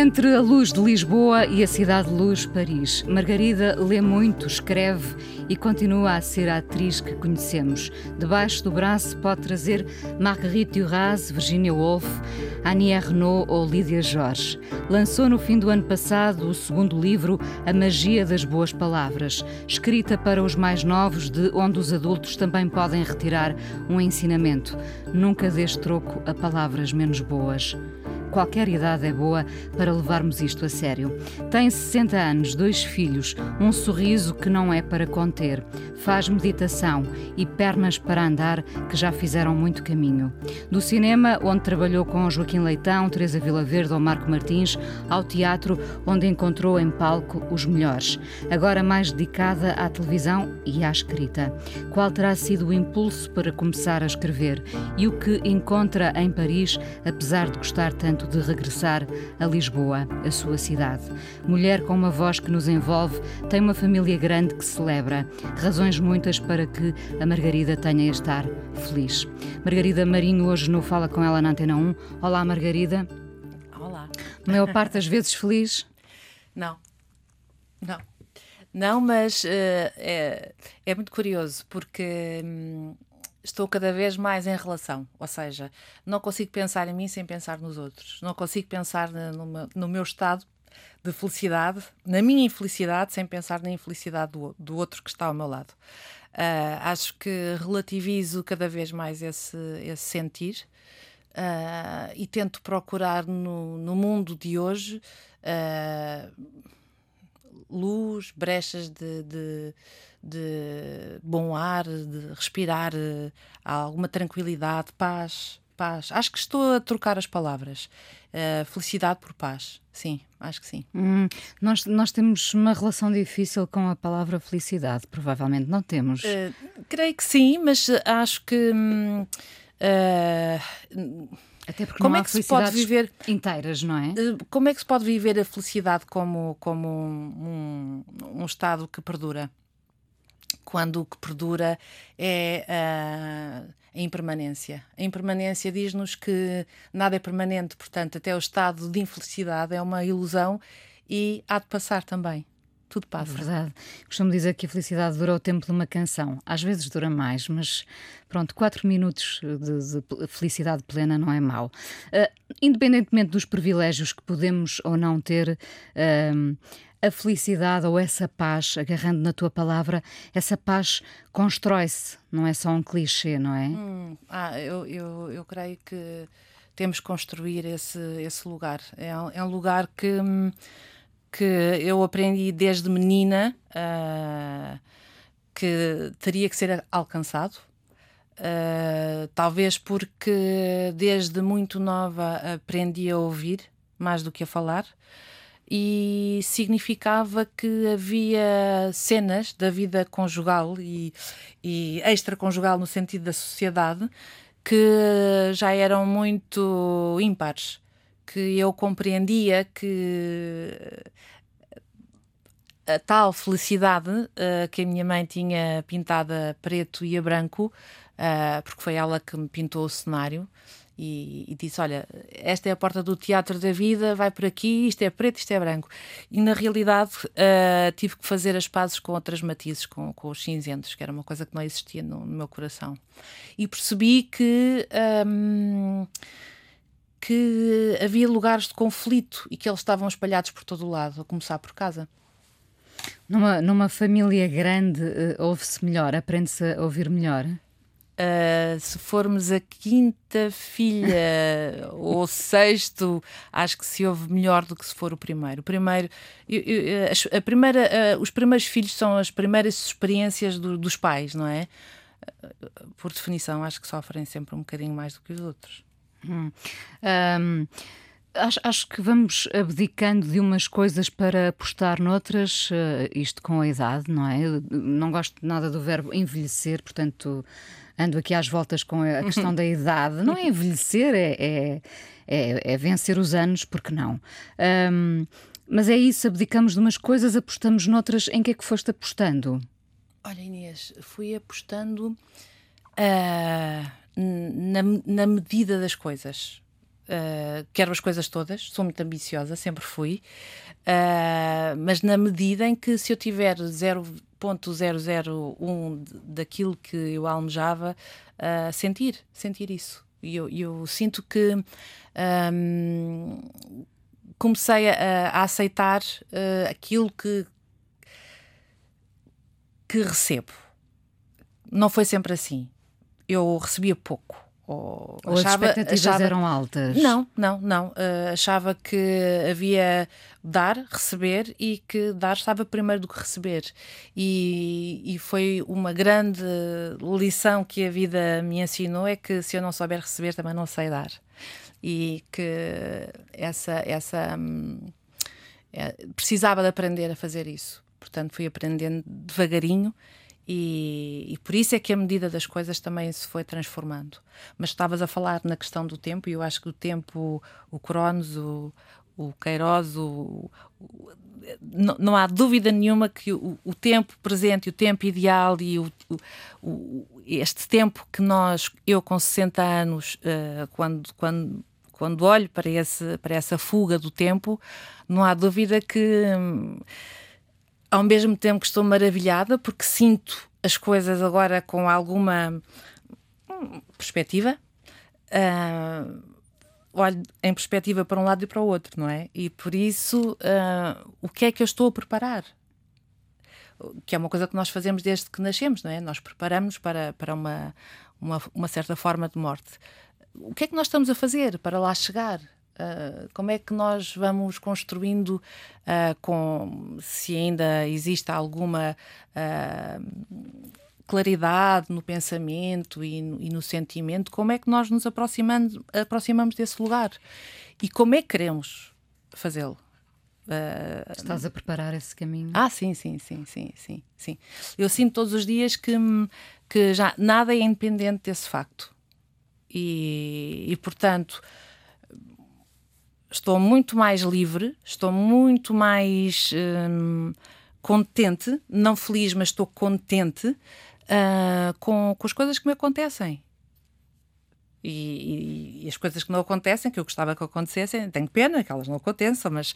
Entre a luz de Lisboa e a cidade de luz, Paris, Margarida lê muito, escreve e continua a ser a atriz que conhecemos. Debaixo do braço pode trazer Marguerite Duras, Virginia Woolf, Annie Ernaux ou Lídia Jorge. Lançou no fim do ano passado o segundo livro, A Magia das Boas Palavras, escrita para os mais novos, de onde os adultos também podem retirar um ensinamento. Nunca dês troco a palavras menos boas. Qualquer idade é boa para levarmos isto a sério. Tem 60 anos, dois filhos, um sorriso que não é para conter, faz meditação e pernas para andar que já fizeram muito caminho. Do cinema, onde trabalhou com Joaquim Leitão, Teresa Verde ou Marco Martins, ao teatro, onde encontrou em palco os melhores. Agora mais dedicada à televisão e à escrita. Qual terá sido o impulso para começar a escrever e o que encontra em Paris, apesar de gostar tanto de regressar a Lisboa, a sua cidade. Mulher com uma voz que nos envolve, tem uma família grande que celebra. Razões muitas para que a Margarida tenha a estar feliz. Margarida Marinho hoje no Fala com ela na Antena 1. Olá, Margarida. Olá. A maior parte das vezes feliz? Não. Não. Não, mas uh, é, é, muito curioso porque. Hum, estou cada vez mais em relação, ou seja, não consigo pensar em mim sem pensar nos outros, não consigo pensar no, meu, estado de felicidade, na minha infelicidade, sem pensar na infelicidade do, do outro que está ao meu lado. Uh, acho que relativizo cada vez mais esse, esse sentir uh, e tento procurar no, no mundo de hoje uh, luz, brechas de, de de bom ar, de respirar uh, alguma tranquilidade, paz, paz. Acho que estou a trocar as palavras. Uh, felicidade por paz. Sim, acho que sim. Hum, nós, nós temos uma relação difícil com a palavra felicidade, provavelmente não temos. Uh, creio que sim, mas acho que. Hum, até porque como é que se pode viver inteiras, não é? Como é que se pode viver a felicidade como, como um, um, um estado que perdura? Quando o que perdura é a, a impermanência. A impermanência diz-nos que nada é permanente, portanto, até o estado de infelicidade é uma ilusão e há de passar também. Tudo passa. Verdade. Costumo dizer que a felicidade dura o tempo de uma canção. Às vezes dura mais, mas pronto, quatro minutos de, de felicidade plena não é mau. Uh, independentemente dos privilégios que podemos ou não ter, uh, a felicidade ou essa paz, agarrando na tua palavra, essa paz constrói-se, não é só um clichê, não é? Hum, ah, eu, eu, eu creio que temos que construir esse, esse lugar. É, é um lugar que, que eu aprendi desde menina uh, que teria que ser alcançado. Uh, talvez porque desde muito nova aprendi a ouvir mais do que a falar e significava que havia cenas da vida conjugal e, e extraconjugal no sentido da sociedade que já eram muito ímpares, que eu compreendia que a tal felicidade uh, que a minha mãe tinha pintada preto e a branco, uh, porque foi ela que me pintou o cenário, e, e, disse: Olha, esta é a porta do teatro da vida, vai por aqui, isto é preto, isto é branco. E na realidade uh, tive que fazer as pazes com outras matizes, com, com os cinzentos, que era uma coisa que não existia no, no meu coração. E percebi que. Um, que havia lugares de conflito e que eles estavam espalhados por todo o lado, a começar por casa. Numa, numa família grande, uh, ouve-se melhor, aprende-se a ouvir melhor? Uh, se formos a quinta filha ou sexto, acho que se ouve melhor do que se for o primeiro. O primeiro, eu, eu, a primeira, uh, os primeiros filhos são as primeiras experiências do, dos pais, não é? Uh, por definição, acho que sofrem sempre um bocadinho mais do que os outros. Hum. Um Acho, acho, que vamos abdicando de umas coisas para apostar noutras, isto com a idade, não é? Eu não gosto nada do verbo envelhecer, portanto ando aqui às voltas com a questão da idade. Não é envelhecer, é, é, é, é vencer os anos, porque não? Um, mas é isso, abdicamos de umas coisas, apostamos noutras. Em que é que foste apostando? Olha, Inês, fui apostando uh, na, na medida das coisas. Uh, quero as coisas todas, sou muito ambiciosa, sempre fui, uh, mas na medida em que se eu tiver 0.001 daquilo que eu almejava, uh, sentir, sentir isso. E eu, eu sinto que um, comecei a, a aceitar aquilo que, que recebo. Não foi sempre assim. Eu recebia pouco ou, ou achava, as expectativas achava, eram altas? Não, não, não. Uh, achava que havia dar, receber e que dar estava primeiro do que receber. E, e foi uma grande lição que a vida me ensinou: é que se eu não souber receber, também não sei dar. E que essa. essa hum, é, precisava de aprender a fazer isso. Portanto, fui aprendendo devagarinho e, e, por isso é que a medida das coisas também se foi transformando. Mas estavas a falar na questão do tempo, e eu acho que o tempo, o Cronos, o, o Queiroz, o, o, não, não, há dúvida nenhuma que o, o, tempo presente, o tempo ideal e este tempo que nós, eu com 60 anos, uh, quando, quando, quando olho para, esse, para essa fuga do tempo, não há dúvida que. Hum, ao mesmo tempo que estou maravilhada porque sinto as coisas agora com alguma hum, perspectiva. Uh, olho em perspectiva para um lado e para o outro, não é? E por isso, uh, o que é que eu estou a preparar? Que é uma coisa que nós fazemos desde que nascemos, não é? Nós preparamos para, para uma, uma, uma certa forma de morte. O que é que nós estamos a fazer para lá chegar? Uh, como é que nós vamos construindo uh, com se ainda existe alguma uh, claridade no pensamento e no, e no, sentimento, como é que nós nos aproximamos, aproximamos desse lugar e como é que queremos fazê-lo? Estás a preparar esse caminho? Ah, sim, sim, sim, sim, sim, sim. Eu sinto todos os dias que, que já nada é independente desse facto. E, e portanto, estou muito mais livre, estou muito mais hum, contente, não feliz, mas estou contente uh, com, com as coisas que me acontecem. E, e, e, as coisas que não acontecem, que eu gostava que acontecessem, tenho pena que elas não aconteçam, mas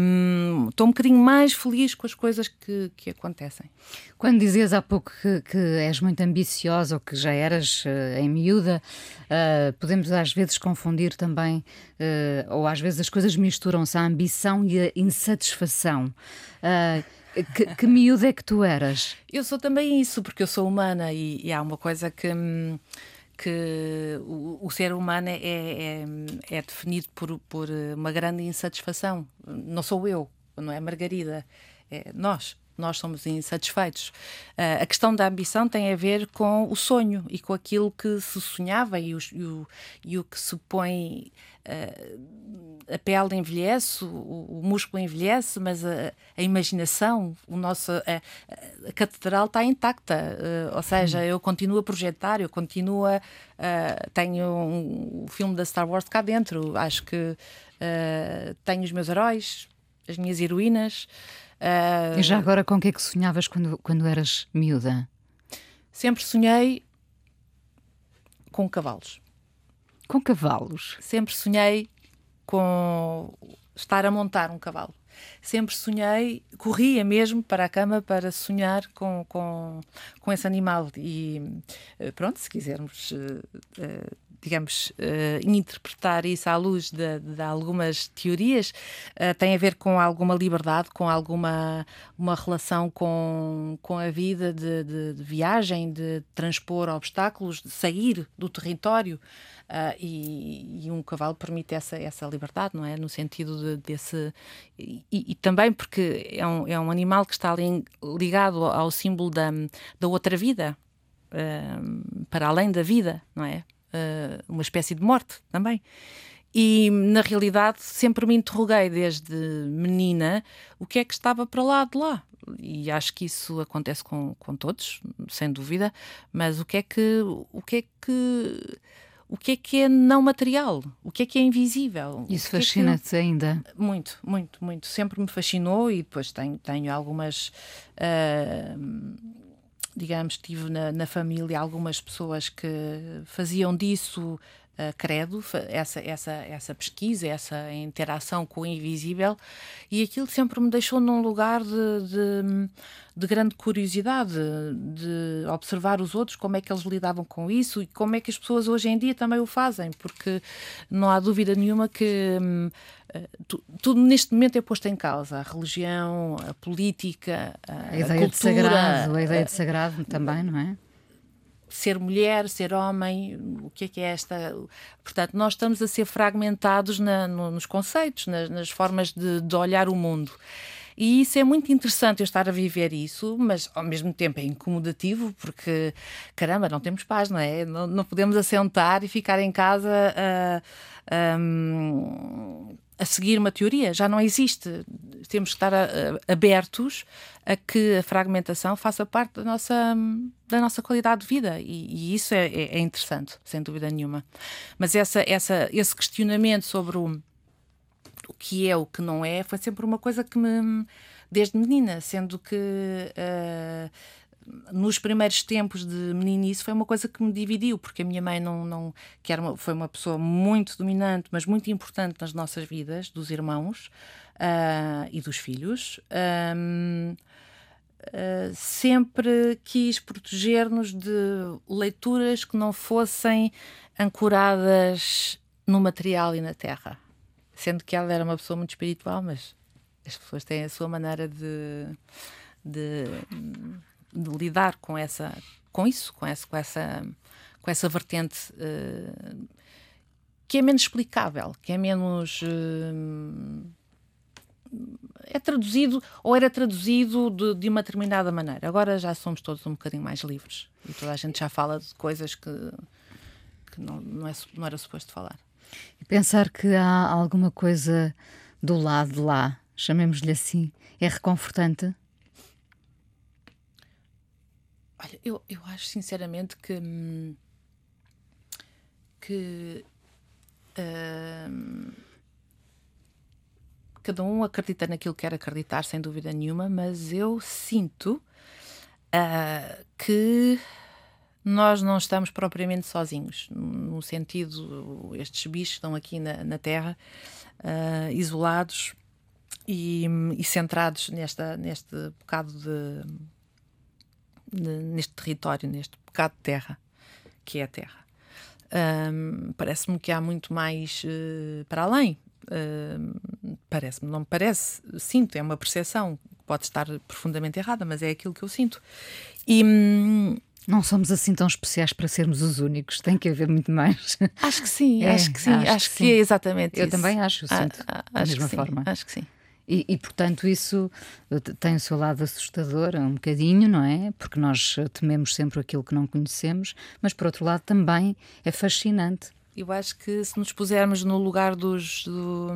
um, estou um bocadinho mais feliz com as coisas que, que acontecem. Quando dizias há pouco que, que és muito ambiciosa ou que já eras uh, em miúda, uh, podemos às vezes confundir também, uh, ou às vezes as coisas misturam-se, a ambição e a insatisfação. Que, que miúda é que tu eras? Eu sou também isso, porque eu sou humana e, e há uma coisa que. Hum, que o, o ser humano é, é, é, definido por, por uma grande insatisfação. Não sou eu, não é Margarida, é nós. Nós somos insatisfeitos. Uh, a questão da ambição tem a ver com o sonho e com aquilo que se sonhava e o, e o, e o que se põe. Uh, a pele envelhece, o, o músculo envelhece, mas a, a imaginação, o nosso, a, a catedral está intacta. Uh, ou seja, hum. eu continuo a projetar, eu continuo a. Tenho um, o filme da Star Wars cá dentro. Acho que tenho os meus heróis, as minhas heroínas. E já agora, com o que é que sonhavas quando, quando eras miúda? Sempre sonhei com cavalos. Com cavalos? Sempre sonhei com estar a montar um cavalo. Sempre sonhei, corria mesmo para a cama para sonhar com, com, com esse animal. E eh, pronto, se quisermos, eh, digamos, eh, interpretar isso à luz de, de algumas teorias, tem a ver com alguma liberdade, com alguma uma relação com, com a vida de, de, de viagem, de transpor obstáculos, de sair do território. Uh, e, e, um cavalo permite essa, essa liberdade, não é? No sentido de, desse. E, e, também porque é um, é um animal que está ligado ao símbolo da, da outra vida, uh, para além da vida, não é? Uh, uma espécie de morte também. e na realidade sempre me interroguei desde menina o que é que estava para lá de lá. E acho que isso acontece com, com todos, sem dúvida, mas o que é que o que é que o que é que é não material, o que é que é invisível. Isso é fascina-te que... ainda? Muito, muito, muito. Sempre me fascinou e depois tenho, tenho algumas. Uh, digamos, tive na, na, família algumas pessoas que faziam disso uh, credo, essa, essa, essa pesquisa, essa interação com o invisível, e aquilo sempre me deixou num lugar de, de, de, grande curiosidade, de observar os outros, como é que eles lidavam com isso e como é que as pessoas hoje em dia também o fazem, porque não há dúvida nenhuma que. Hum, eh, tudo neste momento é posto em causa. A religião, a política, a, a ideia cultura, de sagrado, a ideia de sagrado também, não é? Ser mulher, ser homem, o que é que é esta. Portanto, nós estamos a ser fragmentados na, no, nos conceitos, nas, nas formas de, de, olhar o mundo. E isso é muito interessante eu estar a viver isso, mas ao mesmo tempo é incomodativo, porque caramba, não temos paz, não é? Não, não podemos assentar e ficar em casa a, a, a seguir uma teoria, já não existe. Temos que estar a, a, abertos a que a fragmentação faça parte da nossa, da nossa qualidade de vida e, e isso é, é, é, interessante, sem dúvida nenhuma. Mas essa, essa, esse questionamento sobre o, o que é, o que não é, foi sempre uma coisa que me. desde menina, sendo que. Uh, nos primeiros tempos de meninice foi uma coisa que me dividiu, porque a minha mãe não, não que era uma, foi uma pessoa muito dominante, mas muito importante nas nossas vidas, dos irmãos uh, e dos filhos. Um, uh, ah, sempre quis proteger-nos de leituras que não fossem ancoradas no material e na terra. Sendo que ela era uma pessoa muito espiritual, mas as pessoas têm a sua maneira de, de de lidar com essa com isso com essa com essa com essa vertente uh, que é menos explicável que é menos uh, é traduzido ou era traduzido de, de, uma determinada maneira. Agora já somos todos um bocadinho mais livres e toda a gente já fala de coisas que, que não, não, é, não era suposto falar. E pensar que há alguma coisa do lado de lá chamemos-lhe assim é reconfortante Olha, eu, eu acho sinceramente que. que. Uh, cada um acredita naquilo que quer acreditar, sem dúvida nenhuma, mas eu sinto uh, que nós não estamos propriamente sozinhos, no sentido, estes bichos estão aqui na, na Terra, uh, isolados e, e, centrados nesta, neste bocado de neste território, neste bocado de terra, que é a terra. Um, Parece-me que há muito mais uh, para além. Uh, parece-me, não me parece, sinto, é uma percepção, pode estar profundamente errada, mas é aquilo que eu sinto. E. Hum, não somos assim tão especiais para sermos os únicos, tem que haver muito mais. Acho que sim, é, acho que sim, acho, acho que, que, é exatamente eu isso. Eu também acho, sinto ah, da mesma forma. Acho que sim. E, e, portanto, isso eh, tem o seu lado assustador, um bocadinho, não é? Porque nós eh, tememos sempre aquilo que não conhecemos, mas por outro lado também é fascinante. Eu acho que se nos pusermos no lugar dos, do,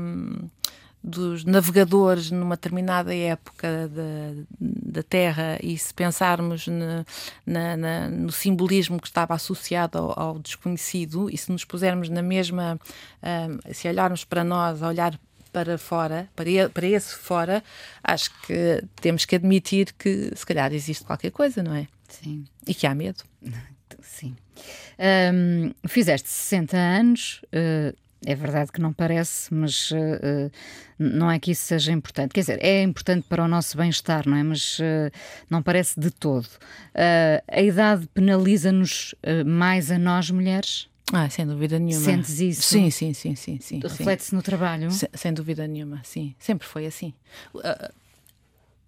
dos navegadores numa determinada época da, da Terra e se pensarmos na, na, na, no simbolismo que estava associado ao, ao, desconhecido e se nos pusermos na mesma, eh, se olharmos para nós, a olhar para fora, para, para esse fora, acho que temos que admitir que se calhar existe qualquer coisa, não é? Sim. E que há medo. Sim. Um, fizeste 60 anos, uh, é verdade que não parece, mas uh, não é que isso seja importante. Quer dizer, é importante para o nosso bem-estar, não é? Mas uh, não parece de todo. a idade penaliza-nos mais a nós mulheres? Ah, sem dúvida nenhuma. Sentes isso? Sim, sim, sim, sim. sim Reflete-se no trabalho? Sem, sem, dúvida nenhuma, sim. Sempre foi assim. Uh,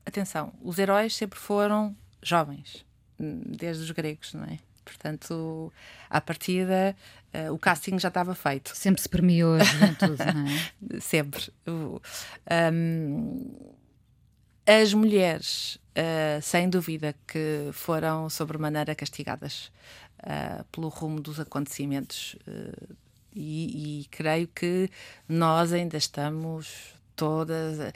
atenção, os heróis sempre foram jovens, desde os gregos, não é? Portanto, à partida, uh, o casting já estava feito. Sempre se premiou a juventude, não é? sempre. Um, as mulheres, uh, sem dúvida, que foram sobremaneira castigadas uh, pelo rumo dos acontecimentos uh, E, e creio que nós ainda estamos todas, uh,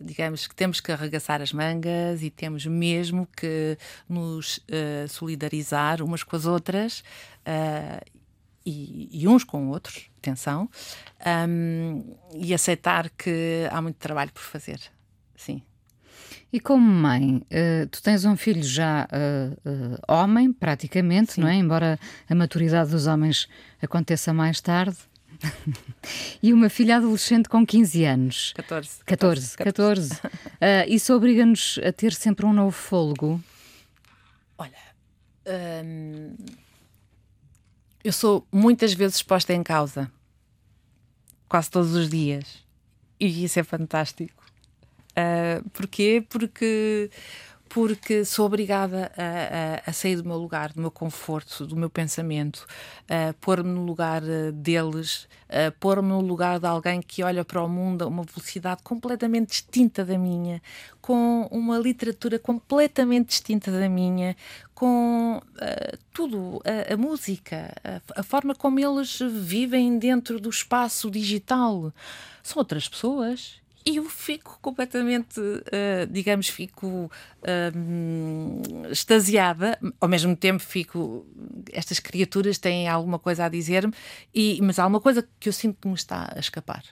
digamos que temos que arregaçar as mangas e temos mesmo que nos uh, solidarizar umas com as outras e, e, uns com outros, atenção, um, e aceitar que há muito trabalho por fazer. Sim. E como mãe, uh, tu tens um filho já uh, uh, homem, praticamente, Sim. não é? Embora a maturidade dos homens aconteça mais tarde. e uma filha adolescente com 15 anos. 14. 14, 14. 14. isso obriga-nos a ter sempre um novo fôlego? Olha, hum, eu sou muitas vezes exposta em causa, quase todos os dias, e isso é fantástico. Uh, porquê? Porque porque sou obrigada a, a, a, sair do meu lugar, do meu conforto, do meu pensamento, a pôr-me no lugar eh, deles, a pôr-me no lugar de alguém que olha para o mundo a uma velocidade completamente distinta da minha, com uma literatura completamente distinta da minha, com uh, tudo, a, a música, a, a, forma como eles vivem dentro do espaço digital. São outras pessoas e eu fico completamente, uh, digamos, fico uh, extasiada, ao mesmo tempo fico, estas criaturas têm alguma coisa a dizer-me, mas há uma coisa que eu sinto que me está a escapar.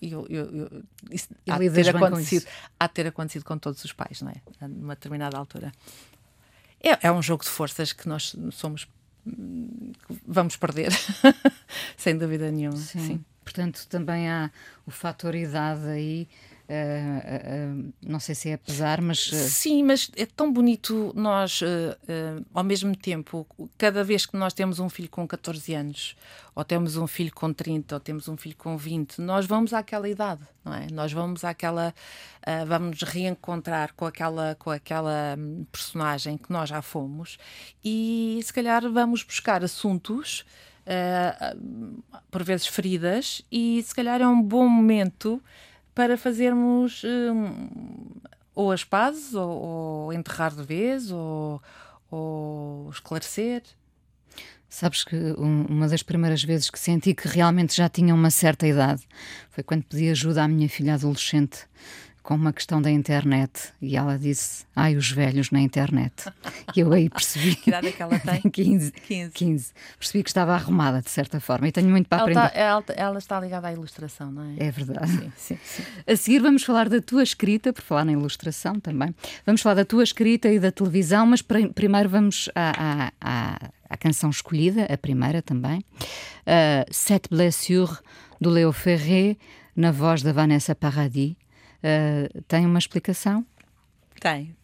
Eu, eu, eu, isso há, de ter acontecido, há de ter acontecido com todos os pais, não é? Numa determinada altura. É, é um jogo de forças que nós somos vamos perder, sem dúvida nenhuma. Sim. Sim. Portanto, também há o fator idade aí. Uh, uh, não sei se é pesar, mas. Uh... Sim, mas é tão bonito nós, ao mesmo tempo, cada vez que nós temos um filho com 14 anos, ou temos um filho com 30, ou temos um filho com 20, nós vamos àquela idade, não é? Nós vamos àquela. vamos reencontrar com aquela, com aquela hum, personagem que nós já fomos e se calhar vamos buscar assuntos uh, por vezes feridas, e se calhar é um bom momento para fazermos um, ou as pazes, ou, ou, enterrar de vez, ou, ou esclarecer. Sabes que um, uma das primeiras vezes que senti que realmente já tinha uma certa idade foi quando pedi ajuda à minha filha adolescente com uma questão da internet e ela disse: Ai, os velhos na internet. E eu aí percebi. que idade é que ela tem? 15, 15. 15. Percebi que estava arrumada, de certa forma, e tenho muito para ela aprender. Está, ela, ela, está ligada à ilustração, não é? É verdade. Sim, sim, sim. A seguir, vamos falar da tua escrita, por falar na ilustração também. Vamos falar da tua escrita e da televisão, mas primeiro vamos à, à, à, à canção escolhida, a primeira também. Uh, Sete Blessures, do Leo Ferré, na voz da Vanessa Paradis. Uh, tem uma explicação? Tem.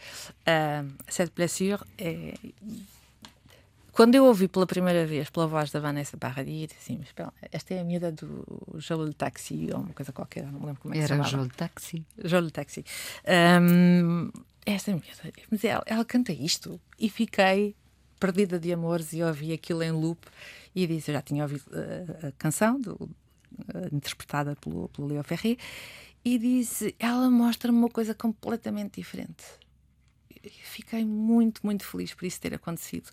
Uh, Cette blessure é. Quando eu ouvi pela primeira vez, pela voz da Vanessa Paradis, assim, mas esta é a miúda do Jolo Taxi, ou uma coisa qualquer, não me lembro como é que Era se chamava. Era Jolo Taxi. Jolo Taxi. Um, esta miúda, mas ela, ela canta isto. E fiquei perdida de amores e ouvi aquilo em loop e disse, eu já tinha ouvido a, a canção do, uh, interpretada pelo, pelo Leo Ferri e disse: ela mostra-me uma coisa completamente diferente. fiquei muito, muito feliz por isso ter acontecido.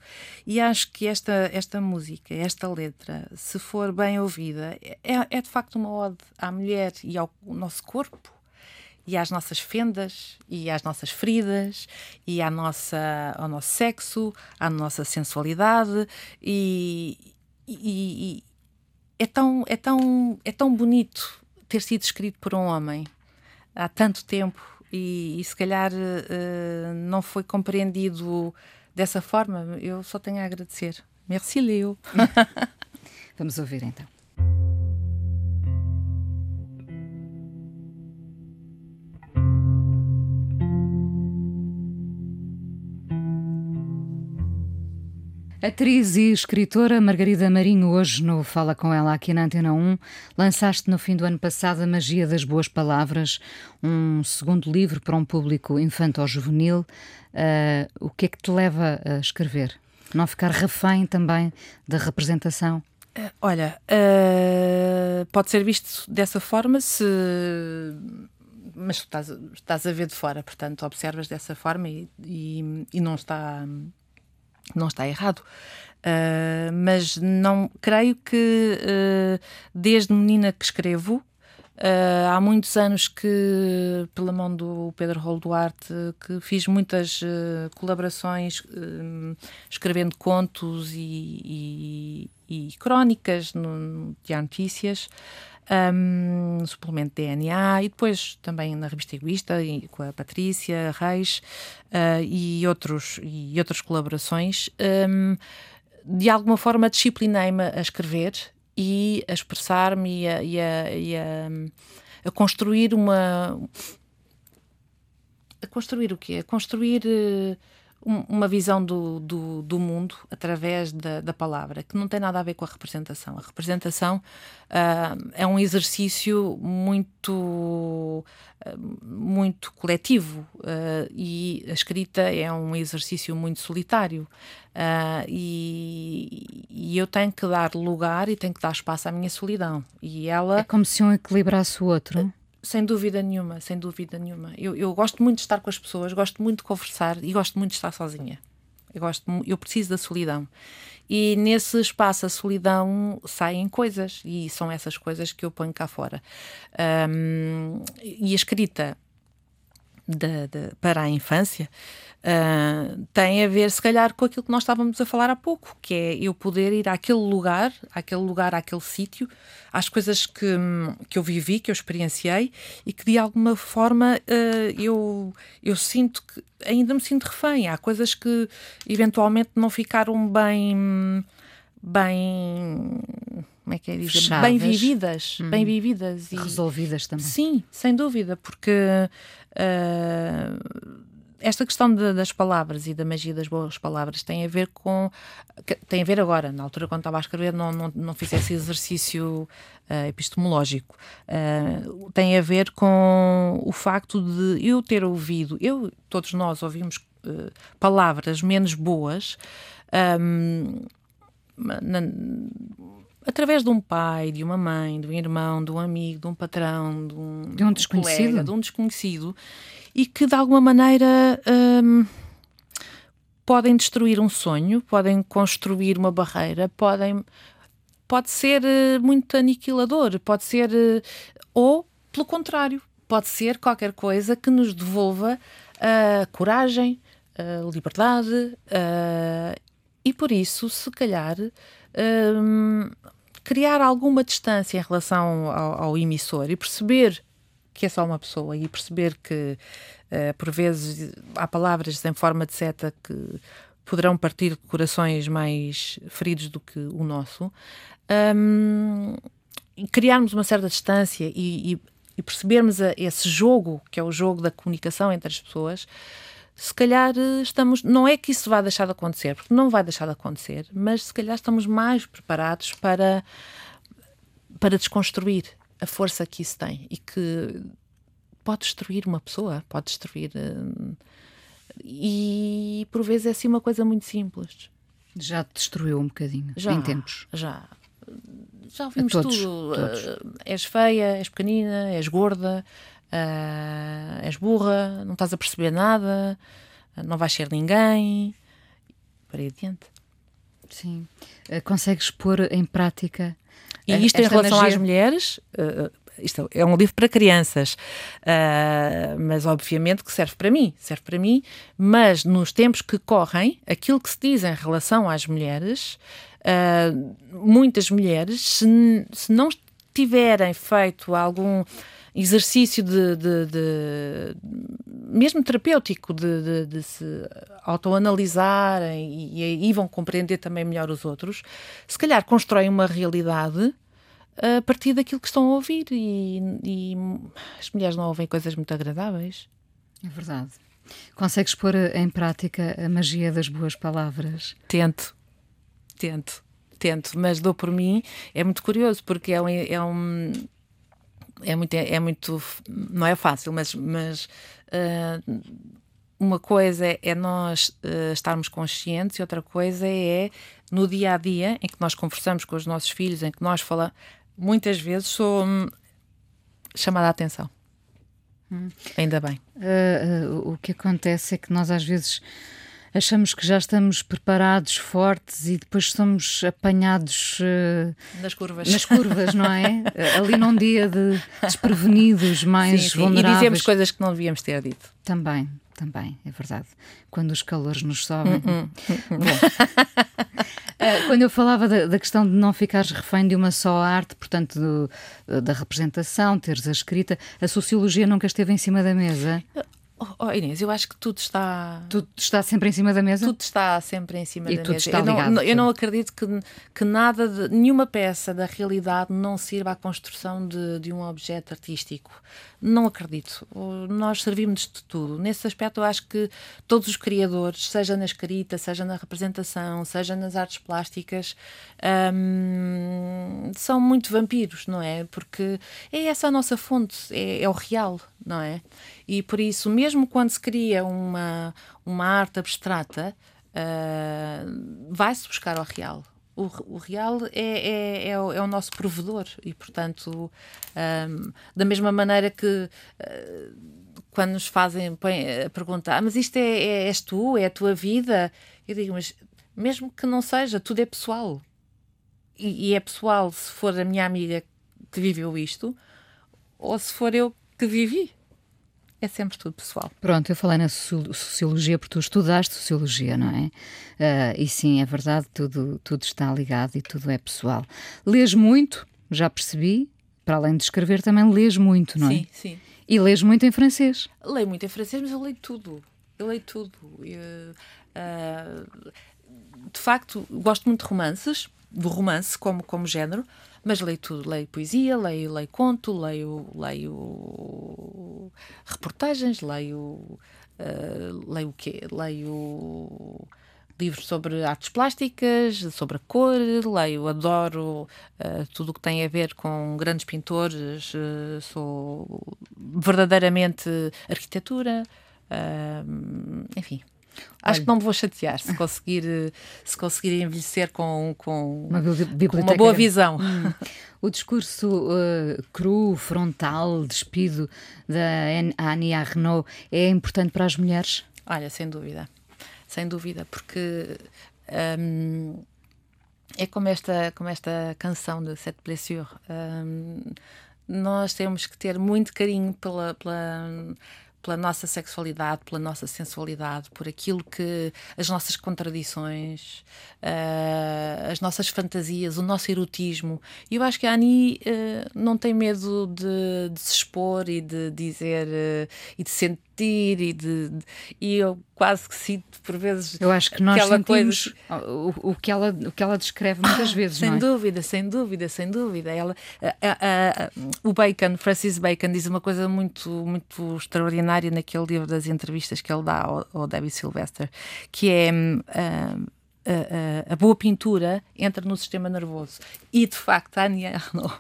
E acho que esta, esta música, esta letra, se for bem ouvida, é, é de facto uma ode à mulher e ao nosso corpo e às nossas fendas e às nossas feridas e à nossa, ao nosso sexo, à nossa sensualidade e, e, e é tão é tão é tão bonito ter sido escrito por um homem há tanto tempo e, e se calhar uh, não foi compreendido dessa forma, eu só tenho a agradecer. Merci, Leo. Vamos ouvir então. Atriz e escritora Margarida Marinho, hoje no Fala Com Ela aqui na Antena 1, lançaste no fim do ano passado A Magia das Boas Palavras, um segundo livro para um público infanto-juvenil. Uh, o que é que te leva a escrever? Não ficar refém também da representação? Uh, olha, uh, pode ser visto dessa forma se. Mas estás, estás a ver de fora, portanto, observas dessa forma e, e, e não está não está errado. Uh, mas não creio que uh, desde menina que escrevo Uh, há muitos anos que, pela mão do Pedro Rolo Duarte, que fiz muitas uh, colaborações uh, escrevendo contos e, e, e crónicas no, Diário Notícias, um, suplemento DNA e depois também na revista Egoísta e, com a Patrícia Reis e, outros, e outras colaborações. Um, de alguma forma disciplinei-me a escrever e a expressar-me e, a, e, a, e a, a, construir uma. A construir o quê? A construir uh, uma visão do, do, do, mundo através da, da, palavra, que não tem nada a ver com a representação. A representação uh, é um exercício muito, uh, muito coletivo uh, e a escrita é um exercício muito solitário. E, e, eu tenho que dar lugar e tenho que dar espaço à minha solidão. E ela. É como se um equilibrasse o outro. Sem dúvida nenhuma, sem dúvida nenhuma. Eu, eu gosto muito de estar com as pessoas, gosto muito de conversar e gosto muito de estar sozinha. Eu, gosto, eu preciso da solidão. E nesse espaço, a solidão, saem coisas, e são essas coisas que eu ponho cá fora. Um, e a escrita de, de, para a infância uh, tem a ver, se calhar, com aquilo que nós estávamos a falar há pouco, que é eu poder ir àquele lugar, àquele lugar, àquele sítio, às coisas que, que eu vivi, que eu experienciei e que de alguma forma uh, eu, eu sinto que ainda me sinto refém. Há coisas que eventualmente não ficaram bem. bem como é que é dizer? Fechadas. Bem vividas, hum. bem vividas e resolvidas também. Sim, sem dúvida, porque uh, esta questão de, das palavras e da magia das boas palavras tem a ver com tem a ver agora, na altura quando estava a escrever não, não, não fiz esse exercício uh, epistemológico uh, tem a ver com o facto de eu ter ouvido eu, todos nós ouvimos palavras menos boas um, na, através de um pai, de uma mãe, de um irmão, de um amigo, de um patrão, de um, de um desconhecido, colega, de um desconhecido, e que de alguma maneira hum, podem destruir um sonho, podem construir uma barreira, podem pode ser eh, muito aniquilador, pode ser eh, ou pelo contrário, pode ser qualquer coisa que nos devolva a coragem, a liberdade, e por isso, se calhar, um, criar alguma distância em relação ao, ao, emissor e perceber que é só uma pessoa e perceber que uh, por vezes há palavras em forma de seta que poderão partir de corações mais feridos do que o nosso. Um, criarmos uma certa distância e, e, e percebermos a, esse jogo, que é o jogo da comunicação entre as pessoas, se calhar eh, estamos. Não é que isso vá deixar de acontecer, porque não vai deixar de acontecer, mas se calhar estamos mais preparados para, para desconstruir a força que isso tem e que pode destruir uma pessoa, pode destruir. Eh, e por vezes é assim uma coisa muito simples. Já te destruiu um bocadinho já, em tempos? Já. Já ouvimos todos, tudo. Todos. Uh, és feia, és pequenina, és gorda, uh, és burra, não estás a perceber nada, não vais ser ninguém. Para aí adiante. Sim. Uh, consegues pôr em prática. E isto em relação magia... às mulheres, uh, isto é um livro para crianças, uh, mas obviamente que serve para mim, serve para mim, mas nos tempos que correm, aquilo que se diz em relação às mulheres, uh, muitas mulheres, se, se não tiverem feito algum exercício de, de, de mesmo terapêutico de, de se autoanalisarem e, e aí vão compreender também melhor os outros, se calhar constroem uma realidade a partir daquilo que estão a ouvir e, e as mulheres não ouvem coisas muito agradáveis. É verdade. Consegues pôr em prática a magia das boas palavras? Tento, tento, tento, mas dou por mim. É muito curioso porque é um, é um é muito, é muito, não é fácil, mas, mas uh, uma coisa é, nós uh, estarmos conscientes e outra coisa é no dia a dia em que nós conversamos com os nossos filhos, em que nós falamos, muitas vezes sou hum, chamada a atenção. Hum. Ainda bem. Uh, o que acontece é que nós às vezes achamos que já estamos preparados, fortes e depois somos apanhados uh, nas curvas. Nas curvas, não é? Ali num dia de desprevenidos, mais sim, sim. vulneráveis. E dizemos coisas que não devíamos ter dito. Também, também, é verdade. Quando os calores nos sobem. Uh -uh. Bom. Eh, quando eu falava da, da, questão de não ficares refém de uma só arte, portanto, do, da representação, teres a escrita, a sociologia nunca esteve em cima da mesa? Oh, Inês, eu acho que tudo está. Tudo está sempre em cima da mesa? Tudo está sempre em cima e da mesa. Eu, ligado, não, eu não acredito que, que nada, de, nenhuma peça da realidade não sirva à construção de, de um objeto artístico. Não acredito. Nós servimos de tudo. Nesse aspecto, eu acho que todos os criadores, seja na escrita, seja na representação, seja nas artes plásticas, hum, são muito vampiros, não é? Porque é essa a nossa fonte, é, é o real, não é? E por isso, mesmo quando se cria uma, uma arte abstrata, uh, vai-se buscar ao real. O, o real é, é, é, o, é, o, nosso provedor e, portanto, um, da mesma maneira que uh, quando nos fazem põe, a pergunta, ah, mas isto é, é, és tu, é a tua vida, eu digo, mas mesmo que não seja, tudo é pessoal. E, e é pessoal se for a minha amiga que viveu isto ou se for eu que vivi é sempre tudo pessoal. Pronto, eu falei na sociologia porque tu estudaste sociologia, não é? Uh, e sim, é verdade, tudo, tudo está ligado e tudo é pessoal. Lês muito, já percebi, para além de escrever, também lês muito, não é? Sim, sim. E lês muito em francês? Leio muito em francês, mas eu leio tudo. Eu leio tudo. Eu, uh, de facto, gosto muito de romances, do romance como, como género, mas leio tudo, leio poesia, leio, leio conto, leio, leio reportagens, leio, uh, leio o quê? Leio livros sobre artes plásticas, sobre a cor, leio, adoro uh, tudo o que tem a ver com grandes pintores, uh, sou verdadeiramente arquitetura, enfim. Acho que não me vou chatear se conseguir, se conseguir envelhecer com, com, uma, com uma boa visão. Hum. O discurso uh, cru, frontal, despido da Annie Arnaud é importante para as mulheres? Olha, sem dúvida. Sem dúvida, porque um, é como esta, como esta canção de Sete Blessure. Um, nós temos que ter muito carinho pela, pela pela nossa sexualidade, pela nossa sensualidade, por aquilo que as nossas contradições, uh, as nossas fantasias, o nosso erotismo. E eu acho que a Ani uh, não tem medo de, de, se expor e de dizer uh, e de sentir e de, de, e eu quase que sinto por vezes eu acho que nós sentimos coisa... o, o, que ela o que ela descreve muitas ah, vezes sem é? dúvida sem dúvida sem dúvida ela a, a, a, o Bacon Francis Bacon diz uma coisa muito muito extraordinária naquele livro das entrevistas que ele dá ao, ao Debbie Sylvester que é uh, a, a, boa pintura entra no sistema nervoso. E de facto, a Ania Arnaud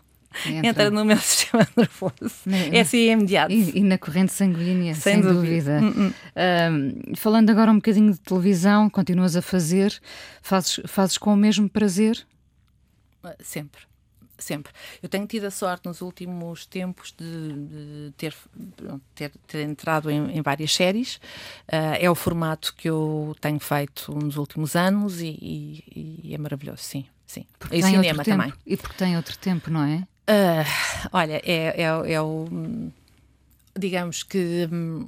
entra. entra. no meu sistema nervoso. é assim imediato. E, e, na corrente sanguínea, sem, sem dúvida. dúvida. Uh -uh. falando agora um bocadinho de televisão, continuas a fazer, fazes, fazes com o mesmo prazer? Sempre sempre. Eu tenho tido a sorte nos últimos tempos de, de ter, ter, ter, entrado em, em várias séries. Uh, é o formato que eu tenho feito nos últimos anos e, e, e é maravilhoso, sim. sim. Porque e cinema também. E porque tem outro tempo, não é? Uh, olha, é, é, é o. Digamos que. Hum,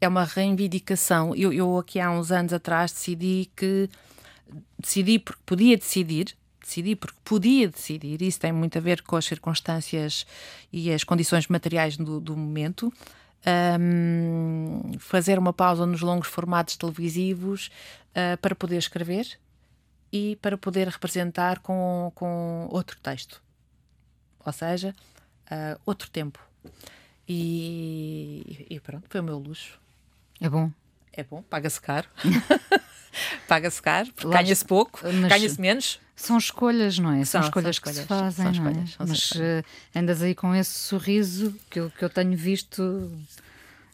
é uma reivindicação. Eu, eu aqui há uns anos atrás decidi que decidi porque podia decidir decidir, porque podia decidir, isso tem muito a ver com as circunstâncias e as condições materiais do, do momento. Um, fazer uma pausa nos longos formatos televisivos uh, para poder escrever e para poder representar com, com outro texto, ou seja, uh, outro tempo. E, e, pronto, foi o meu luxo. É bom. É bom, paga-se caro. paga-se caro, ganha-se pouco, ganha-se menos. São escolhas, não é? São, são escolhas, são que se fazem, são não é? Mas uh, andas aí com esse sorriso que eu, que eu tenho visto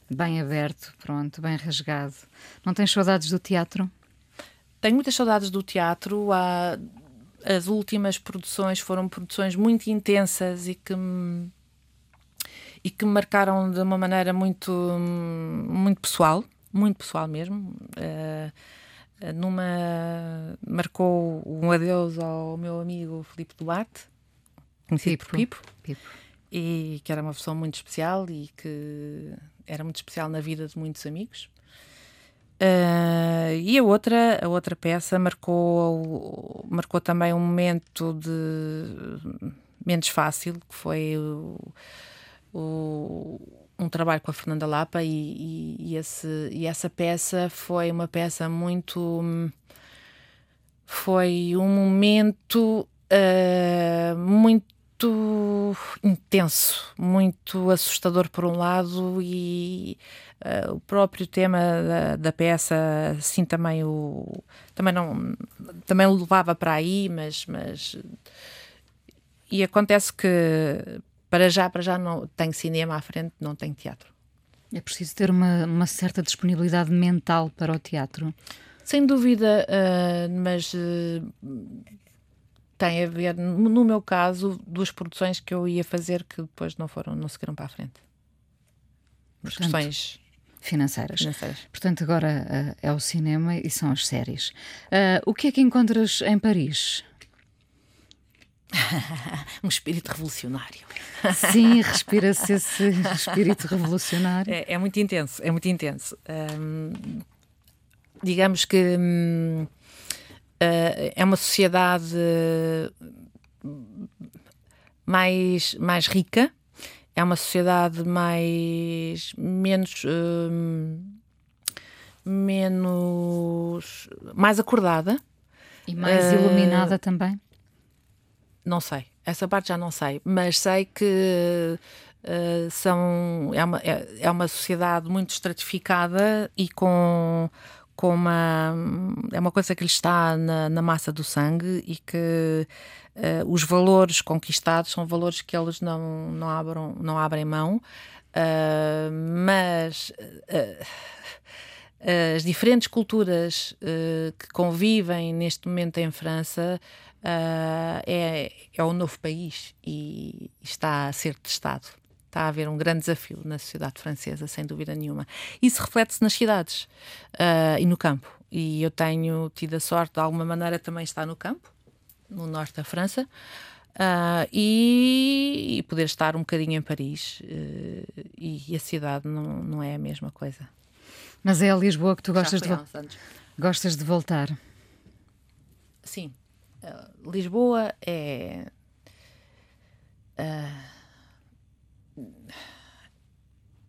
bem aberto, pronto, bem rasgado. Não tens saudades do teatro? Tenho muitas saudades do teatro. Há, as últimas produções foram produções muito intensas e que me, e que me marcaram de uma maneira muito, muito pessoal muito pessoal mesmo. Uh, numa marcou um adeus ao meu amigo Filipe Duarte, conhecido Pipo. por Pipo, Pipo, e que era uma pessoa muito especial e que era muito especial na vida de muitos amigos. Uh, e a outra, a outra peça marcou, marcou também um momento de menos fácil, que foi o, o, um trabalho com a Fernanda Lapa e, e, e, esse, e essa peça foi uma peça muito foi um momento uh, muito intenso, muito assustador por um lado e uh, o próprio tema da, da, peça assim também o também não também levava para aí, mas, mas e acontece que para já, para já não tem cinema à frente, não tem teatro. É preciso ter uma, uma certa disponibilidade mental para o teatro. Sem dúvida, uh, mas uh, tem a ver, no meu caso, duas produções que eu ia fazer que depois não foram, não seguiram para a frente. Portanto, questões financeiras. financeiras. Portanto, agora uh, é o cinema e são as séries. o que é que encontras em Paris? um espírito revolucionário. Sim, respira-se esse espírito revolucionário. É, é, muito intenso, é muito intenso. Digamos que um, uh, é uma sociedade mais, mais rica, é uma sociedade mais menos um, menos mais acordada. E mais uh, iluminada também? Não sei, essa parte já não sei, mas sei que uh, são, é, uma, é, é uma sociedade muito estratificada e com, com uma. É uma coisa que lhe está na, na massa do sangue e que uh, os valores conquistados são valores que eles não, não, abram, não abrem mão, uh, mas. as diferentes culturas que convivem neste momento em França uh, é, é o novo país e está a ser testado. Está a haver um grande desafio na sociedade francesa, sem dúvida nenhuma. Isso reflete-se nas cidades uh, e no campo. E eu tenho tido a sorte, de alguma maneira, também estar no campo, no norte da França. Uh, e, e, poder estar um bocadinho em Paris uh, e, e, a cidade não, não é a mesma coisa. Mas é a Lisboa que tu gostas de, gostas de voltar? Sim, Uh, Lisboa é. Uh,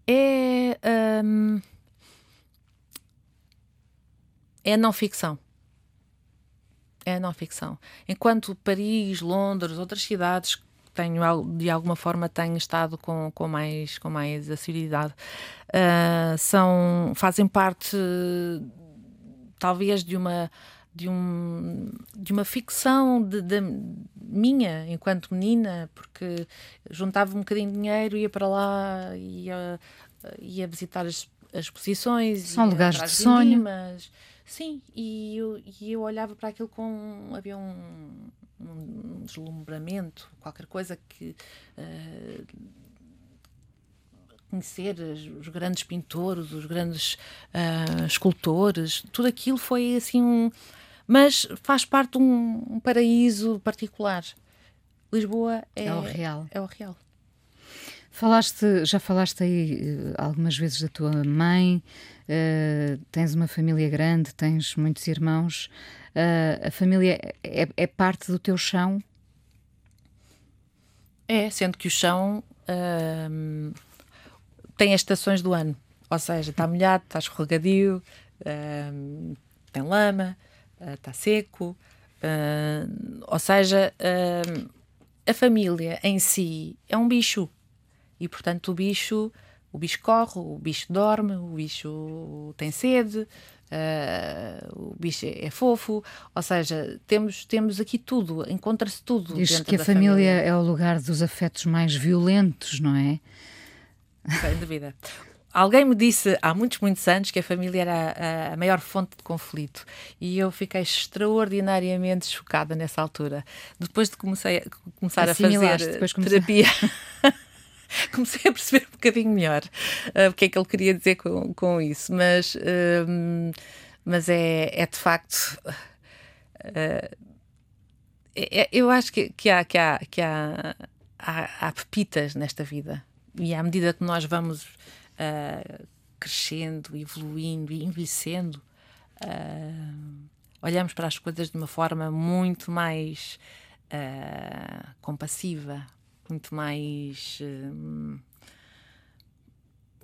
é. Um, é não ficção. É não ficção. Enquanto Paris, Londres, outras cidades tenho de alguma forma tenho estado com, com mais com mais assiduidade uh, são fazem parte talvez de uma de, um, de uma ficção de, de, minha enquanto menina, porque juntava um bocadinho de dinheiro, ia para lá, ia, ia visitar as, as exposições. São lugares de sonho. Mas, sim, e eu, e eu olhava para aquilo com. havia um, um deslumbramento, qualquer coisa que. Uh, conhecer os grandes pintores, os grandes uh, escultores, tudo aquilo foi assim um, mas faz parte de um, um paraíso particular. Lisboa é, é o real. É o real. Falaste, já falaste aí uh, algumas vezes da tua mãe, uh, tens uma família grande, tens muitos irmãos. Uh, a família é, é, parte do teu chão? É, sendo que o chão uh, tem as estações do ano. Ou seja, está molhado, está escorregadio, uh, tem lama, está eh, seco. Uh, ou seja, uh, a família em si é um bicho. E, portanto, o bicho, o bicho corre, o bicho dorme, o bicho tem sede, uh, o bicho é, é, fofo. Ou seja, temos, temos aqui tudo, encontra-se tudo. Diz que a família, família é o lugar dos afetos mais violentos, não é? Sem dúvida. Alguém me disse há muitos, muitos anos que a família era a, a, maior fonte de conflito e eu fiquei extraordinariamente chocada nessa altura. Depois de comecei, começar a fazer terapia. comecei a perceber um bocadinho melhor uh, o que é que ele queria dizer com, com isso, mas, uh, mas é, é de facto. Uh, é, eu acho que, que, há, que, há, que há, há, há, pepitas nesta vida e à medida que nós vamos crescendo, evoluindo e envelhecendo, olhamos para as coisas de uma forma muito mais compassiva, muito mais.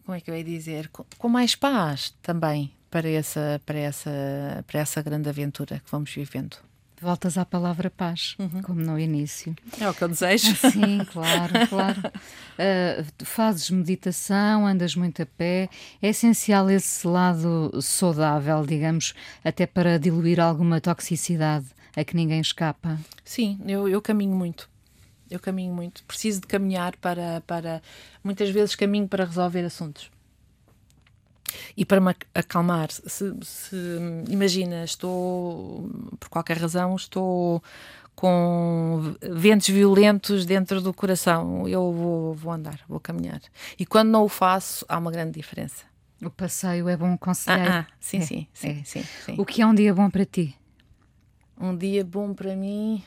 Como é que eu ia dizer? Com, com, mais paz também para essa, para, essa, para essa grande aventura que vamos vivendo. Voltas à palavra paz, uhum. como no início. É o que eu desejo. Ah, sim, claro, claro. Uh, fazes meditação, andas muito a pé. É essencial esse lado saudável, digamos, até para diluir alguma toxicidade a que ninguém escapa. Sim, eu, eu caminho muito. Eu caminho muito. Preciso de caminhar para, para. Muitas vezes caminho para resolver assuntos. E para me acalmar. Se, se, imagina, estou. Por qualquer razão, estou com ventos violentos dentro do coração. Eu vou, vou andar, vou caminhar. E quando não o faço, há uma grande diferença. O passeio é bom conselheiro. Ah, ah sim, é, sim, sim, é. sim, sim. O que é um dia bom para ti? Um dia bom para mim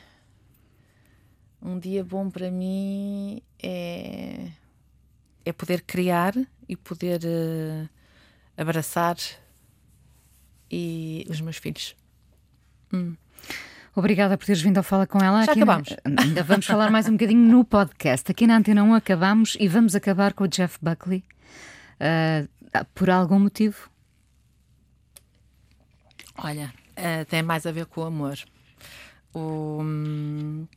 um dia bom para mim é, é poder criar e poder uh, abraçar e os meus filhos. Hum. Obrigada por teres vindo ao Fala com ela. Já Aqui acabamos. Na... Ainda vamos falar mais um bocadinho no podcast. Aqui na Antena 1 acabamos e vamos acabar com o Jeff Buckley. Uh, por algum motivo? Olha, uh, tem mais a ver com o amor. O, hum,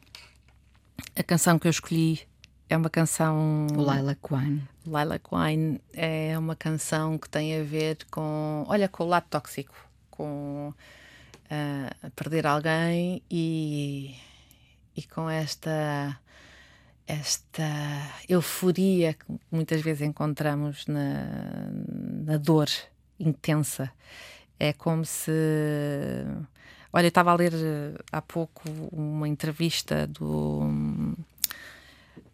a canção que eu escolhi é uma canção. Lilac Wine. Lilac Wine é uma canção que tem a ver com. Olha, com o lado tóxico, com uh, perder alguém e, e com esta. Esta euforia que muitas vezes encontramos na, na dor intensa. É como se Olha, eu estava a ler há pouco uma entrevista do,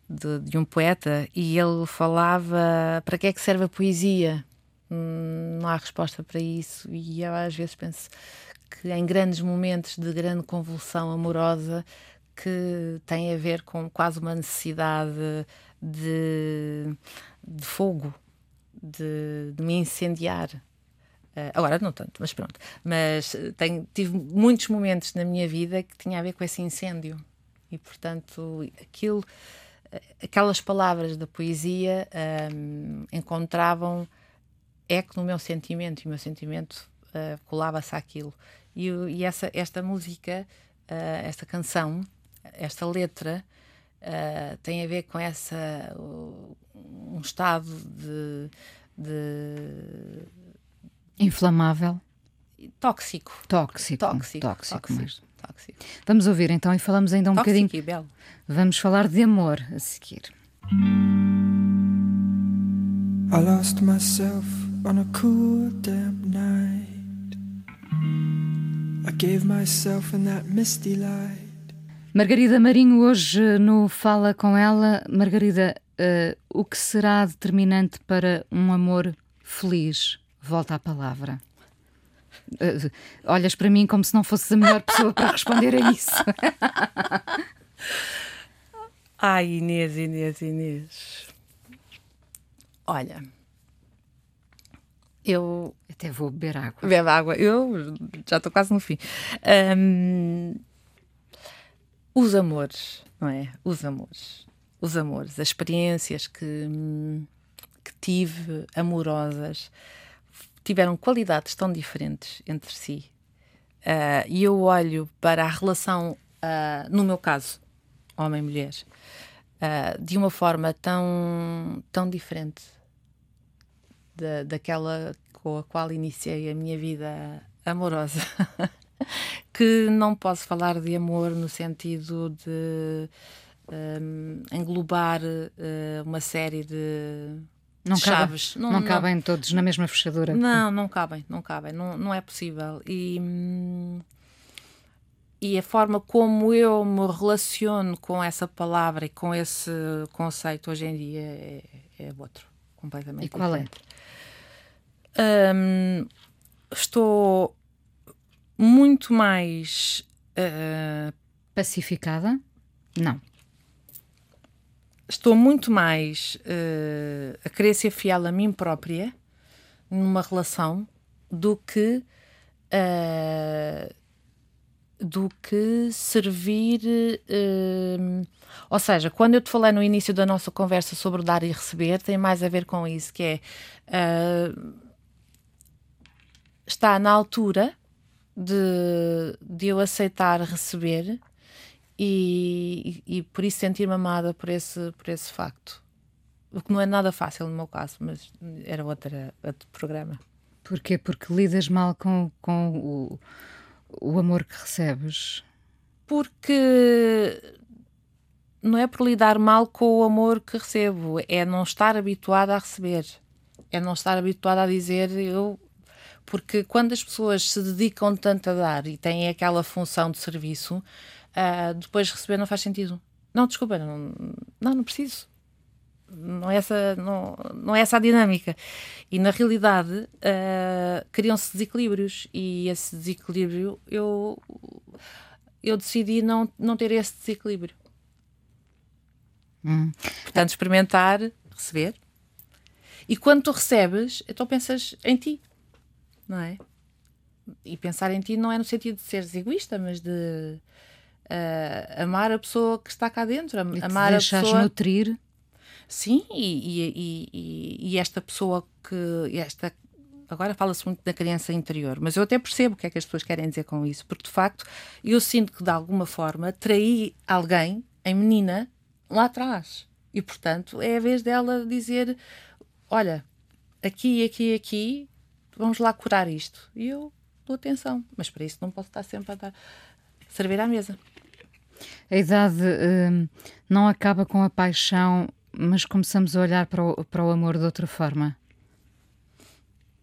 de, de, um poeta e ele falava para que é que serve a poesia? Hum, não há resposta para isso. E eu às vezes penso que em grandes momentos de grande convulsão amorosa que tem a ver com quase uma necessidade de, de fogo, de, de me incendiar. Uh, agora não tanto, mas pronto. Mas eh, tenho, tive muitos momentos na minha vida que tinha a ver com esse incêndio. E portanto, aquilo, aquelas palavras da poesia um, encontravam eco no meu sentimento e o meu sentimento uh, colava-se àquilo. E, e, essa, esta música, uh, esta canção, esta letra, uh, tem a ver com essa um estado de, de Inflamável. Tóxico. Tóxico. Tóxico. Tóxico, tóxico, tóxico. Vamos ouvir então e falamos ainda um tóxico bocadinho. E belo. Vamos falar de amor a seguir. I lost myself on a cool damp night. I gave myself in that misty light. Margarida Marinho, hoje no Fala com ela. Margarida, uh, o que será determinante para um amor feliz? Volta à palavra. Uh, olhas para mim como se não fosses a melhor pessoa para responder a isso. Ai, Inês, Inês, Inês. Olha, eu. Até vou beber água. Bebe água. Eu já estou quase no fim. Um, os amores, não é? Os amores. Os amores, as experiências que, que tive amorosas tiveram qualidades tão diferentes entre si. Uh, e eu olho para a relação, uh, no meu caso, homem-mulher, uh, de uma forma tão, tão diferente da, daquela com a qual iniciei a minha vida amorosa, que não posso falar de amor no sentido de um, englobar uma série de não chaves. Cabem, não, não, cabem todos na mesma fechadura. Não, não cabem, não cabem, não, não é possível. E, e a forma como eu me relaciono com essa palavra e com esse conceito hoje em dia é, é outro, completamente E qual é? Hum, estou muito mais uh, Pacificada? Não. Estou muito mais uh, a querer ser fiel a mim própria numa relação do que uh, do que servir uh, ou seja, quando eu te falei no início da nossa conversa sobre dar e receber, tem mais a ver com isso, que é está na altura de, de eu aceitar receber e, e, e por isso sentir-me amada por esse, por esse facto. O que não é nada fácil no meu caso, mas era outra, outro programa. Porquê? Porque lidas mal com, com o, o amor que recebes? Porque não é por lidar mal com o amor que recebo, é não estar habituada a receber, é não estar habituada a dizer eu. Porque quando as pessoas se dedicam tanto a dar e têm aquela função de serviço, uh, depois receber não faz sentido. Não, desculpa, não, não, não preciso. Não é, essa, não, não é essa a dinâmica. E na realidade uh, criam-se desequilíbrios e esse desequilíbrio eu, eu decidi não, não ter esse desequilíbrio. Hum. Portanto, experimentar, receber. E quando tu recebes, então pensas em ti, não é? E pensar em ti não é no sentido de seres egoísta, mas de uh, amar a pessoa que está cá dentro, amar a pessoa. nutrir. Sim, e, e, e, e, esta pessoa que. Esta, agora fala-se muito da criança interior, mas eu até percebo o que é que as pessoas querem dizer com isso, porque de facto eu sinto que de alguma forma traí alguém, em menina, lá atrás. E, portanto, é a vez dela dizer: Olha, aqui, aqui, aqui, vamos lá curar isto. E eu dou atenção, mas para isso não posso estar sempre a dar, servir à mesa. A idade hum, não acaba com a paixão, mas começamos a olhar para o, para o amor de outra forma.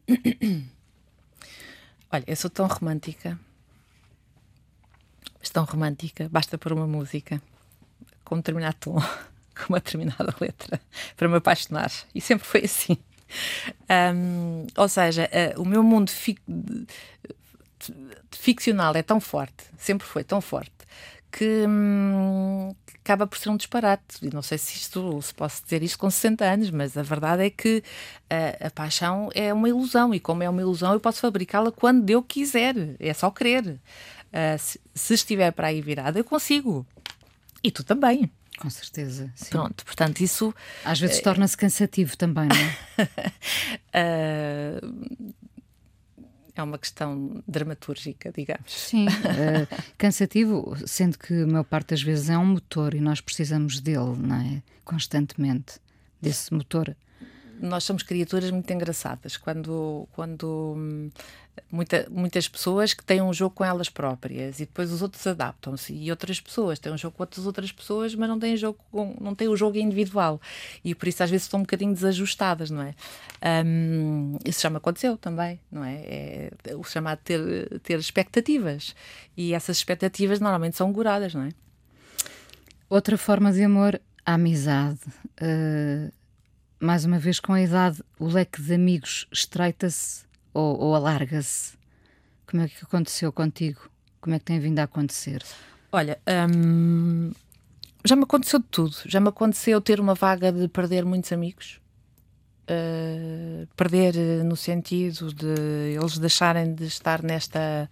Olha, eu sou tão romântica, mas tão romântica, basta por uma música com um determinado tom, com uma determinada letra, para me apaixonar. E sempre foi assim. Um, ou seja, uh, o meu mundo fic ficcional é tão forte, sempre foi tão forte, que, hum, acaba por ser um disparate. E não sei se isto se posso dizer isto com 60 anos, mas a verdade é que a, a paixão é uma ilusão, e como é uma ilusão, eu posso fabricá-la quando eu quiser, é só querer. Uh, se, se estiver para aí virada, eu consigo. E tu também. Com certeza. Sim. Pronto, portanto, isso. Às vezes é... torna-se cansativo também, não é? uh... É uma questão dramatúrgica, digamos. Sim, uh, cansativo, sendo que a maior parte das vezes é um motor e nós precisamos dele, não é? Constantemente, desse motor nós somos criaturas muito engraçadas quando, quando hum, muita, muitas pessoas que têm um jogo com elas próprias e depois os outros adaptam-se e outras pessoas têm um jogo com outras outras pessoas mas não têm jogo com, não têm o jogo individual. E por isso às vezes estão um bocadinho desajustadas não é? Um, isso me aconteceu também não é, é o chamado ter ter expectativas. E essas expectativas normalmente são goradas não é? Outra forma de amor a amizade. Uh mais uma vez, com a idade, o leque de amigos estreita-se ou, ou alarga-se? Como é que aconteceu contigo? Como é que tem vindo a acontecer? Olha, hum, já me aconteceu de tudo. Já me aconteceu ter uma vaga de perder muitos amigos. Uh, perder no sentido de eles deixarem de estar nesta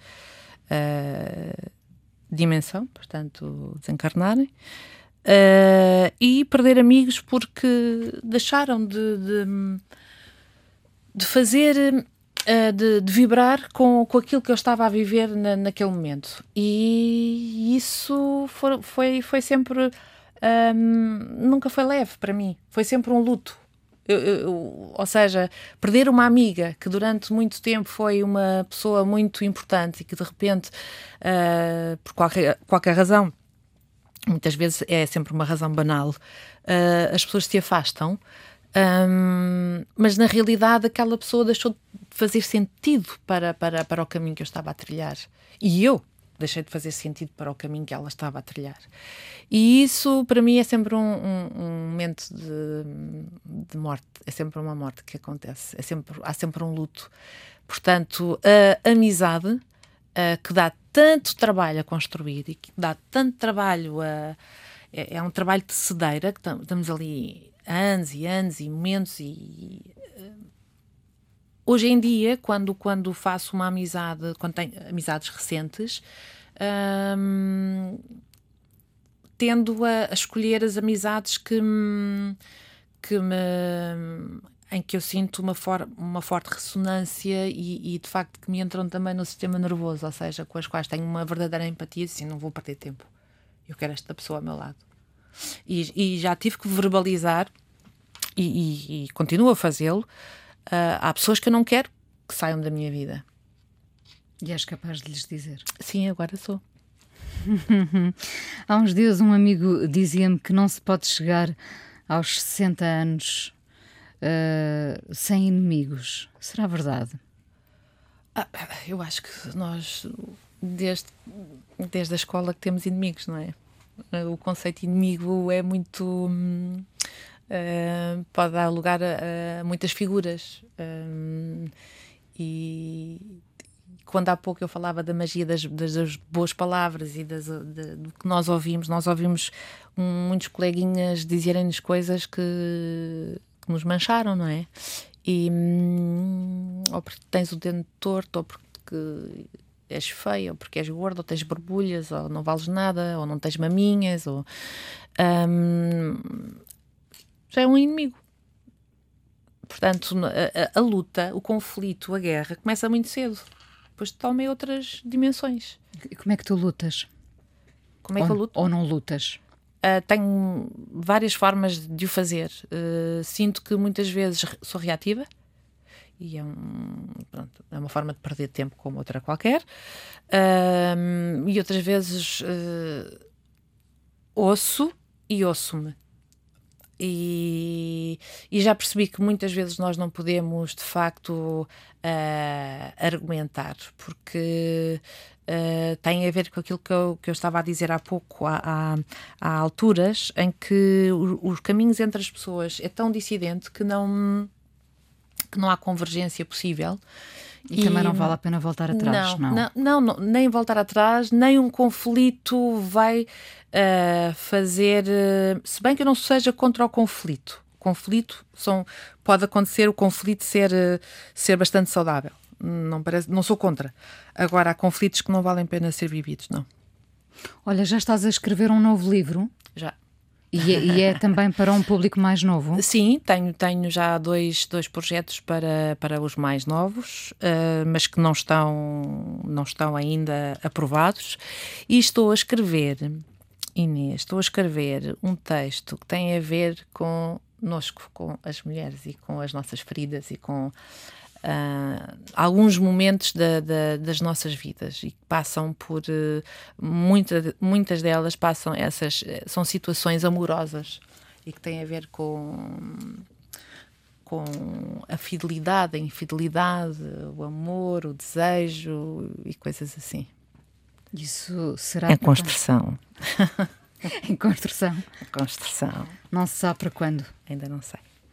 uh, dimensão, portanto, desencarnarem. Uh, e perder amigos porque deixaram de, de, de fazer, uh, de, de, vibrar com, com aquilo que eu estava a viver na, naquele momento. E isso foi, foi, foi sempre. Um, ehm, nunca foi leve para mim, foi sempre um luto. Eu, eu, ou seja, perder uma amiga que durante muito tempo foi uma pessoa muito importante e que de repente, uh, por qualquer, qualquer razão, muitas vezes é sempre uma razão banal, uh, as pessoas se afastam, um, mas na realidade aquela pessoa deixou de fazer sentido para, para, para o caminho que eu estava a trilhar. E eu deixei de fazer sentido para o caminho que ela estava a trilhar. E isso, para mim, é sempre um, um, um momento de, de, morte, é sempre uma morte que acontece, é sempre, há sempre um luto. Portanto, a amizade uh, que dá tanto trabalho a construir e que dá tanto trabalho a. É, é um trabalho de cedeira, que estamos ali anos e anos e momentos e Hoje em dia, quando, quando faço uma amizade, quando tenho amizades recentes, hum, tendo a, a, escolher as amizades que que me em que eu sinto uma, for, uma forte ressonância e, e, de facto que me entram também no sistema nervoso, ou seja, com as quais tenho uma verdadeira empatia, assim, não vou perder tempo. Eu quero esta pessoa ao meu lado. E, e já tive que verbalizar e, e continuo a fazê-lo Uh, há pessoas que eu não quero que saiam da minha vida. E és capaz de lhes dizer? Sim, agora sou. há uns dias um amigo dizia-me que não se pode chegar aos 60 anos uh, sem inimigos. Será verdade? Ah, eu acho que nós, desde, desde a escola, que temos inimigos, não é? O conceito inimigo é muito. Hum, uh, pode dar lugar a, a muitas figuras. Um, e quando há pouco eu falava da magia das, das boas palavras e das, de, do que nós ouvimos, nós ouvimos um, muitos coleguinhas dizerem-nos coisas que, que, nos mancharam, não é? E, hum, ou porque tens o dente torto, ou porque és feio, ou porque és gordo, ou tens borbulhas, ou não vales nada, ou não tens maminhas, ou. Um, já é um inimigo. Portanto, a, a, a, luta, o conflito, a guerra começa muito cedo. Depois toma outras dimensões. E como é que tu lutas? Como é que ou, eu luto? Ou não lutas? Uh, tenho várias formas de o fazer. Uh, sinto que muitas vezes sou reativa e é, um, pronto, é uma forma de perder tempo como outra qualquer. Uh, e outras vezes ouço e ouço-me. E, e, já percebi que muitas vezes nós não podemos de facto argumentar, porque uh, tem a ver com aquilo que eu, que eu estava a dizer há pouco. Há, há, há alturas em que os caminhos entre as pessoas é tão dissidente que não, que não há convergência possível. E, e, também não vale a pena voltar atrás, não, não? Não, não, nem voltar atrás, nem um conflito vai uh, fazer. Uh, se bem que eu não seja contra o conflito. conflito são, pode acontecer o conflito ser, ser bastante saudável. Não, parece, não sou contra. Agora, há conflitos que não valem a pena ser vividos, não. Olha, já estás a escrever um novo livro? Já. E é, e é, também para um público mais novo? Sim, tenho, tenho já dois, dois projetos para, para os mais novos, uh, mas que não estão, não estão ainda aprovados. E estou a escrever, Inês, estou a escrever um texto que tem a ver com nós, com as mulheres e com as nossas feridas e com uh, alguns momentos da, da, das nossas vidas e que passam por uh, muita, muitas delas passam essas são situações amorosas e que têm a ver com com a fidelidade, a infidelidade, o amor, o desejo e coisas assim. Isso será em construção. em construção. Em construção. Não se sabe para quando? Ainda não sei.